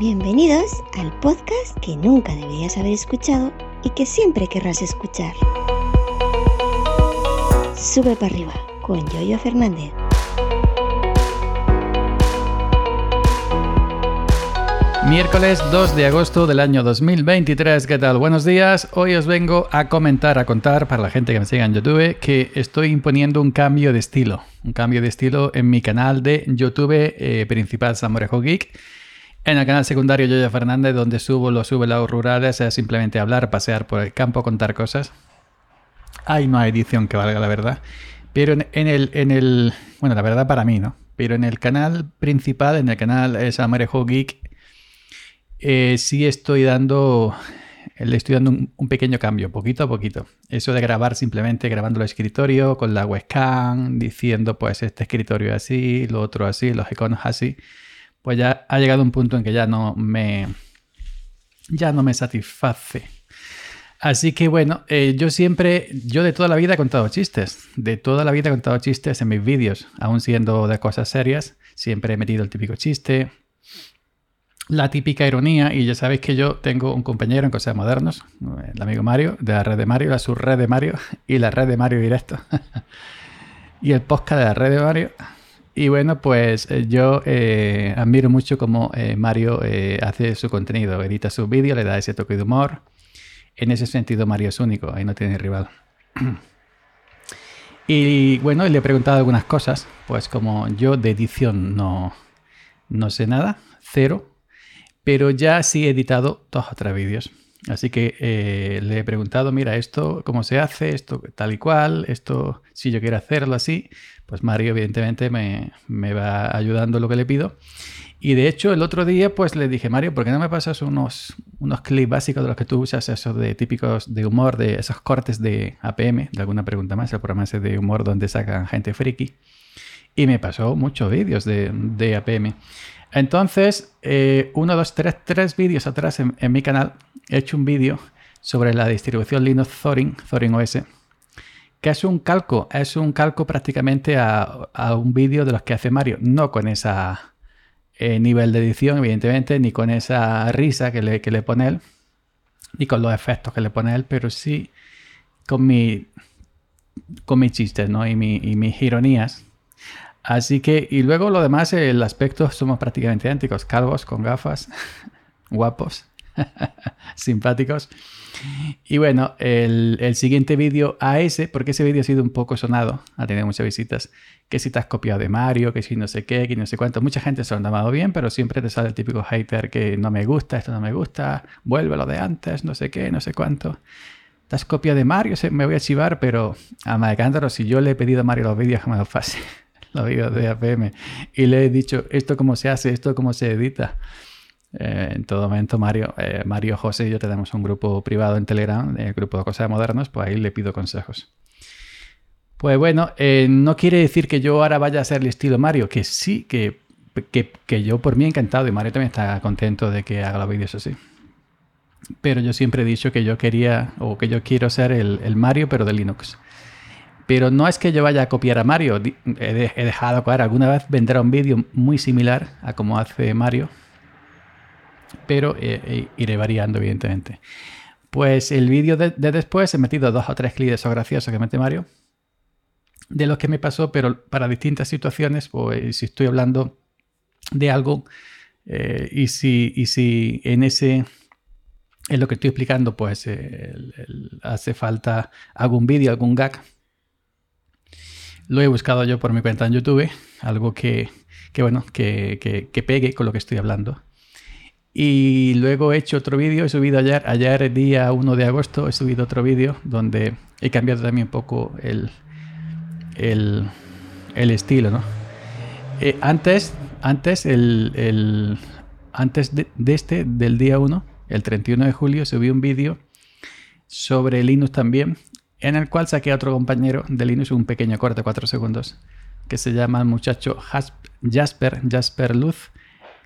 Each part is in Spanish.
Bienvenidos al podcast que nunca deberías haber escuchado y que siempre querrás escuchar. Sube para arriba con Yoyo Fernández. Miércoles 2 de agosto del año 2023, ¿qué tal? Buenos días. Hoy os vengo a comentar, a contar para la gente que me siga en YouTube que estoy imponiendo un cambio de estilo. Un cambio de estilo en mi canal de YouTube eh, principal Samorejo Geek. En el canal secundario Yoyo Fernández, donde subo los lados rurales, es simplemente hablar, pasear por el campo, contar cosas. Ahí no hay edición que valga la verdad. Pero en, el, en el. Bueno, la verdad para mí, ¿no? Pero en el canal principal, en el canal eh, Samorejo Geek, eh, sí estoy dando, le estoy dando un, pequeño cambio, poquito a poquito. Eso de grabar simplemente grabando el escritorio con la webcam, diciendo pues este escritorio así, lo otro así, los iconos así, pues ya ha llegado un punto en que ya no me, ya no me satisface. Así que bueno, eh, yo siempre, yo de toda la vida he contado chistes, de toda la vida he contado chistes en mis vídeos, aún siendo de cosas serias, siempre he metido el típico chiste, la típica ironía, y ya sabéis que yo tengo un compañero en Cosas Modernos, el amigo Mario, de la red de Mario, la subred de Mario y la red de Mario Directo. y el podcast de la red de Mario. Y bueno, pues eh, yo eh, admiro mucho cómo eh, Mario hace su contenido, edita sus vídeos, le da ese toque de humor. En ese sentido, Mario es único, ahí no tiene rival. y bueno, le he preguntado algunas cosas, pues como yo de edición no, no sé nada, cero, pero ya sí he editado dos o tres vídeos. Así que le he preguntado, mira, esto, ¿cómo se hace? Esto tal y cual, esto, si yo quiero hacerlo así, pues Mario evidentemente me, va ayudando lo que le pido. Y de hecho, el otro día, pues le dije, Mario, ¿por qué no me pasas unos, unos clips básicos de los que tú usas, esos de típicos de humor, de esos cortes de APM, de alguna pregunta más, el programa ese de humor donde sacan gente friki? Y me pasó muchos vídeos de, de APM. Entonces, eh, uno, dos, tres, tres vídeos atrás en, mi canal he hecho un vídeo sobre la distribución Linux Thorin, Thorin OS, que es un calco, es un calco prácticamente a, un vídeo de los que hace Mario, no con ese eh, nivel de edición, evidentemente, ni con esa risa que le, que le pone él, ni con los efectos que le pone él, pero sí con, mi, con mis chistes ¿no? y, mi, y mis ironías Así que, y luego lo demás, el aspecto somos prácticamente idénticos, calvos, con gafas, guapos, simpáticos. Y bueno, el, siguiente vídeo a ese, porque ese vídeo ha sido un poco sonado, ha tenido muchas visitas, que si te has copiado de Mario, que si no sé qué, que no sé cuánto. Mucha gente se lo ha tomado bien, pero siempre te sale el típico hater que no me gusta, esto no me gusta, vuelve lo de antes, no sé qué, no sé cuánto. Te has copiado de Mario, me voy a chivar, pero a Madecántaro, si yo le he pedido a Mario los vídeos, me los pase la vida de APM. Y le he dicho, esto cómo se hace, esto cómo se edita. Eh, en todo momento, Mario, eh, Mario, José y yo tenemos un grupo privado en Telegram, el grupo de cosas modernas, pues ahí le pido consejos. Pues bueno, eh, no quiere decir que yo ahora vaya a ser el estilo Mario, que sí, que, que, yo por mí encantado y Mario también está contento de que haga los vídeos así. Pero yo siempre he dicho que yo quería o que yo quiero ser el, el Mario, pero de Linux. Pero no es que yo vaya a copiar a Mario. He, dejado claro, alguna vez vendrá un vídeo muy similar a como hace Mario. Pero eh, eh, iré variando, evidentemente. Pues el vídeo de, después he metido dos o tres clips graciosos que mete Mario. De los que me pasó, pero para distintas situaciones. Pues si estoy hablando de algo eh, y, si, y si en ese en lo que estoy explicando, pues hace falta algún vídeo, algún gag, lo he buscado yo por mi cuenta en YouTube, algo que, bueno, que, pegue con lo que estoy hablando. Y luego he hecho otro vídeo, he subido ayer, ayer día 1 de agosto, he subido otro vídeo donde he cambiado también un poco el, el, estilo, ¿no? Eh, antes, antes, el, antes de, este, del día 1, el 31 de julio, subí un vídeo sobre Linux también, en el cual saqué a otro compañero de Linux un pequeño corte de 4 segundos, que se llama el muchacho Jasper, Jasper Luz,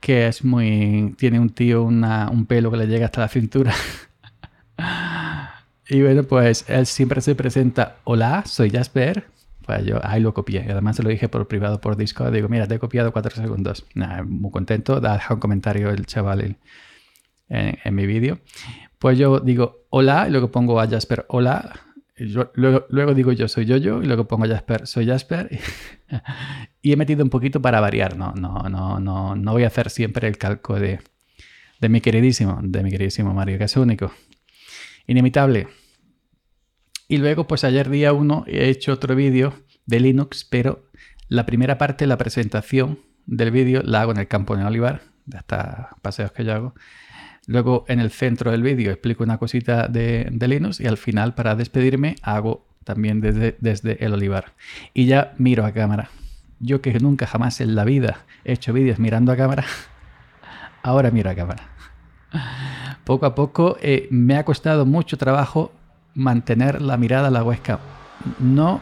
que es muy. tiene un tío, un pelo que le llega hasta la cintura. y bueno, pues él siempre se presenta: Hola, soy Jasper. Pues yo ahí lo copié. Además se lo dije por privado por Discord. Digo, mira, te he copiado cuatro segundos. muy contento. Deja un comentario el chaval en, mi vídeo. Pues yo digo, hola, y luego pongo a Jasper, hola. Luego, digo yo soy yo y luego pongo Jasper, soy Jasper. y he metido un poquito para variar. No, no, no, no, no voy a hacer siempre el calco de, de mi queridísimo, de mi queridísimo Mario, que es único. Inimitable. Y luego, pues ayer día 1 he hecho otro vídeo de Linux, pero la primera parte, la presentación del vídeo, la hago en el campo de Olivar, de hasta paseos que yo hago. Luego en el centro del vídeo explico una cosita de, Linux y al final, para despedirme, hago también desde, desde el Olivar. Y ya miro a cámara. Yo que nunca jamás en la vida he hecho vídeos mirando a cámara, ahora miro a cámara. Poco a poco eh, me ha costado mucho trabajo mantener la mirada a la webcam. No,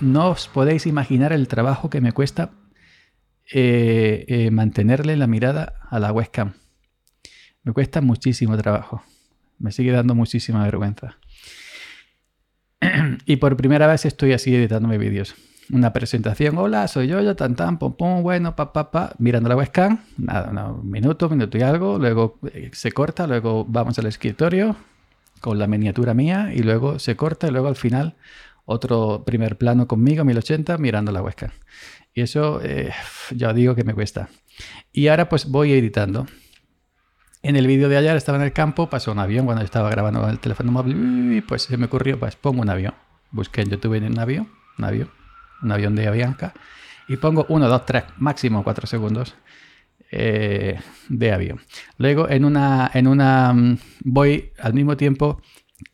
no os podéis imaginar el trabajo que me cuesta eh, eh, mantenerle la mirada a la webcam. Me cuesta muchísimo trabajo. Me sigue dando muchísima vergüenza. y por primera vez estoy así editando mis vídeos. Una presentación, hola, soy yo, yo, tan tan, pum pum, bueno, pa pa mirando la webcam, nada, un minuto, minuto y algo, luego eh, se corta, luego vamos al escritorio, con la miniatura mía y luego se corta y luego al final otro primer plano conmigo, 1080, mirando la webcam. Y eso eh, ya digo que me cuesta. Y ahora pues voy editando. En el vídeo de ayer estaba en el campo, pasó un avión cuando estaba grabando el teléfono móvil y pues se me ocurrió, pues pongo un avión. Busqué en YouTube un avión, un avión, un avión de Avianca y pongo 1, 2, 3, máximo 4 segundos eh, de avión. Luego en una, en una mm, voy al mismo tiempo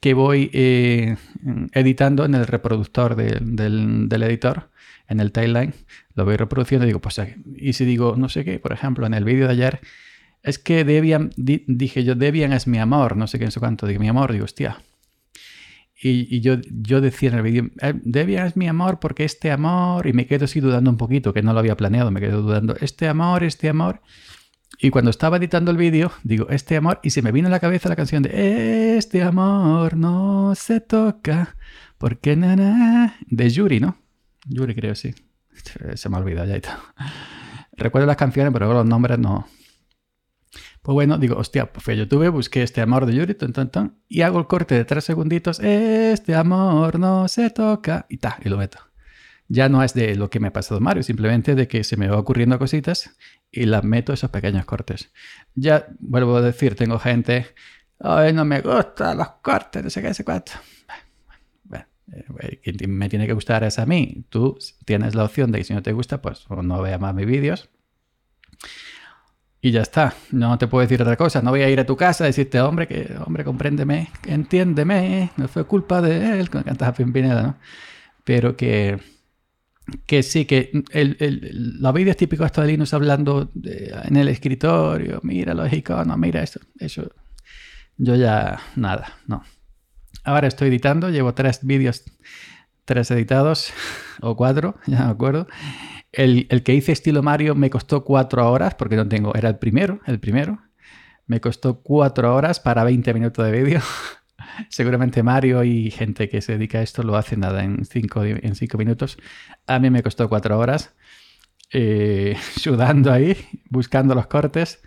que voy eh, editando en el reproductor del, editor, en el timeline, lo voy reproduciendo y digo, pues, y si digo, no sé qué, por ejemplo, en el vídeo de ayer, es que Debian, dije yo, Debian es mi amor, no sé qué, en su cuánto, digo, mi amor, digo, hostia, y, yo, yo decía en el vídeo, eh, Debian es mi amor porque este amor, y me quedo así dudando un poquito, que no lo había planeado, me quedo dudando, este amor, este amor. Y cuando estaba editando el vídeo, digo, este amor, y se me vino a la cabeza la canción de Este amor no se toca, porque nada, de Yuri, ¿no? Yuri creo, sí. Se me ha olvidado ya todo. Recuerdo las canciones, pero los nombres no, pues bueno, digo, hostia, pues fui a YouTube, busqué este amor de Yuri, ton, y hago el corte de tres segunditos. Este amor no se toca, y ta, y lo meto. Ya no es de lo que me ha pasado Mario, simplemente de que se me va ocurriendo cositas y las meto esos pequeños cortes. Ya vuelvo a decir, tengo gente, ay, no me gustan los cortes, no sé qué, sé cuánto. Bueno, eh, me tiene que gustar es a mí. Tú tienes la opción de que si no te gusta, pues no vea más mis vídeos y ya está. No te puedo decir otra cosa. No voy a ir a tu casa a decirte, hombre, que, hombre, compréndeme, entiéndeme, no fue culpa de él, cuando cantas a Pimpinela, ¿no? Pero que, que sí, que el, el, los vídeos típicos de Linux hablando en el escritorio, mira los iconos, mira eso, eso, yo ya nada, no. Ahora estoy editando, llevo tres vídeos, tres editados, o cuatro, ya me acuerdo. El, que hice estilo Mario me costó cuatro horas, porque no tengo, era el primero, el primero. Me costó cuatro horas para 20 minutos de vídeo. Seguramente Mario y gente que se dedica a esto lo hace nada en cinco, en cinco minutos. A mí me costó cuatro horas eh, sudando ahí, buscando los cortes.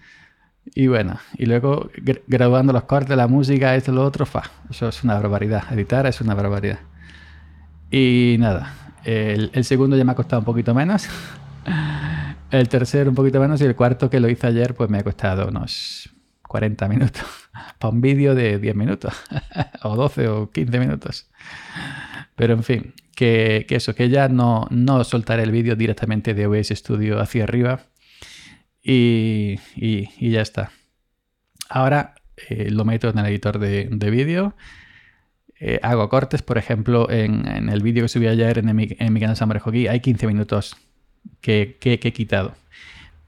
Y bueno, y luego grabando los cortes, la música, esto, lo otro, fa. Eso es una barbaridad. Editar es una barbaridad. Y nada, el, segundo ya me ha costado un poquito menos. El tercero un poquito menos y el cuarto que lo hice ayer pues me ha costado unos 40 minutos. Para un vídeo de 10 minutos. o 12 o 15 minutos. Pero en fin, que, eso, que ya no, no soltaré el vídeo directamente de OBS Studio hacia arriba. Y, ya está. Ahora eh, lo meto en el editor de, de vídeo eh, hago cortes, por ejemplo, en, el vídeo que subí ayer en mi, en mi canal Summer Hockey hay 15 minutos que, que, he quitado.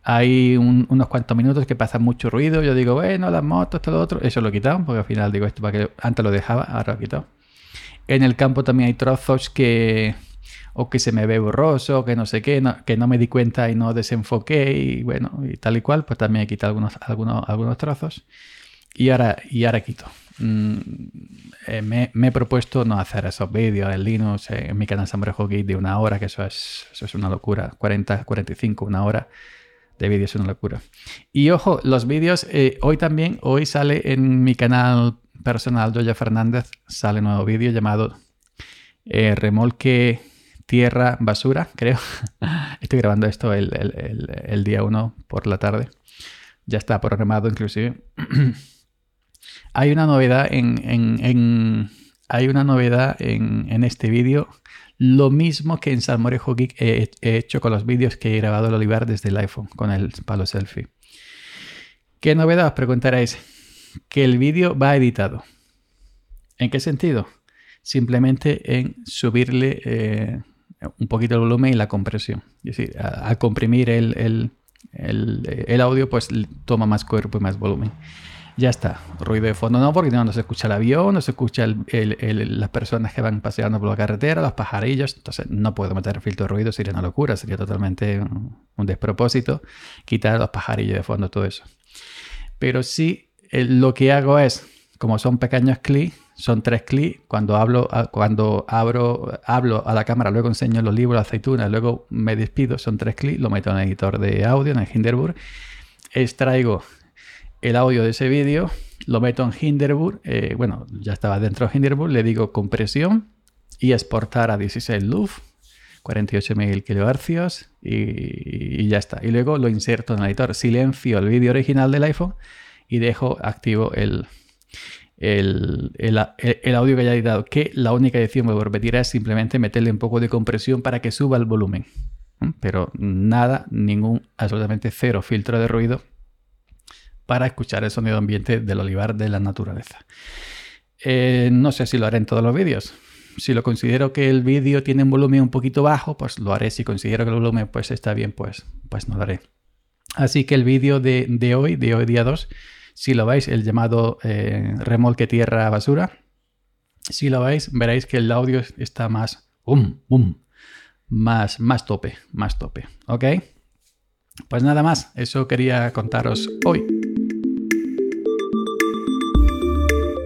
Hay unos cuantos minutos que pasa mucho ruido. Yo digo, bueno, las motos, todo lo otro. Eso lo he quitado, porque al final digo esto para que antes lo dejaba, ahora lo he quitado. En el campo también hay trozos que o que se me ve borroso, que no sé qué, que no me di cuenta y no desenfoqué y bueno, y tal y cual, pues también he quitado algunos, algunos, algunos trozos. Y, ahora, y ahora quito. Mm, eh, me, he propuesto no hacer esos vídeos en Linux, en mi canal Samurai Geek de una hora, que eso es, eso es una locura. 40, 45, una hora de vídeos es una locura. Y ojo, los vídeos, eh, hoy también, hoy sale en mi canal personal, Joya Fernández, sale un nuevo vídeo llamado eh, Remolque Tierra Basura, creo. Estoy grabando esto el, día 1 por la tarde. Ya está programado inclusive. hay una novedad en, hay una novedad en, este vídeo lo mismo que en Salmorejo Geek he, hecho con los vídeos que he grabado el Olivar desde el iPhone con el palo selfie. ¿Qué novedad? Os preguntaréis. Que el vídeo va editado. ¿En qué sentido? Simplemente en subirle eh, un poquito el volumen y la compresión. Es decir, al comprimir el, el, audio, pues toma más cuerpo y más volumen ya está. Ruido de fondo no, porque no, se escucha el avión, no se escucha las personas que van paseando por la carretera, los pajarillos. Entonces no puedo meter filtro de ruido, sería una locura, sería totalmente un, despropósito quitar los pajarillos de fondo, todo eso. Pero sí, lo que hago es, como son pequeños clics, son tres clics, cuando hablo, cuando abro, hablo a la cámara, luego enseño los libros, la aceituna, luego me despido, son tres clics, lo meto en el editor de audio, en el Hinderburg, extraigo el audio de ese vídeo, lo meto en Hinderburg, eh, bueno, ya estaba dentro de Hinderburg, le digo compresión y exportar a 16 LUF, 48.000 kHz y, y, ya está. Y luego lo inserto en el editor, silencio el vídeo original del iPhone y dejo activo el, el, el, audio que haya editado, que la única edición que voy a repetir es simplemente meterle un poco de compresión para que suba el volumen. Pero nada, ningún, absolutamente cero filtro de ruido para escuchar el sonido ambiente del olivar de la naturaleza. Eh, no sé si lo haré en todos los vídeos. Si lo considero que el vídeo tiene un volumen un poquito bajo, pues lo haré. Si considero que el volumen pues, está bien, pues, pues no lo haré. Así que el vídeo de, hoy, de hoy día 2, si lo veis, el llamado eh, remolque tierra basura, si lo veis, veréis que el audio está más, um, más, más tope, más tope. ¿Ok? Pues nada más, eso quería contaros hoy.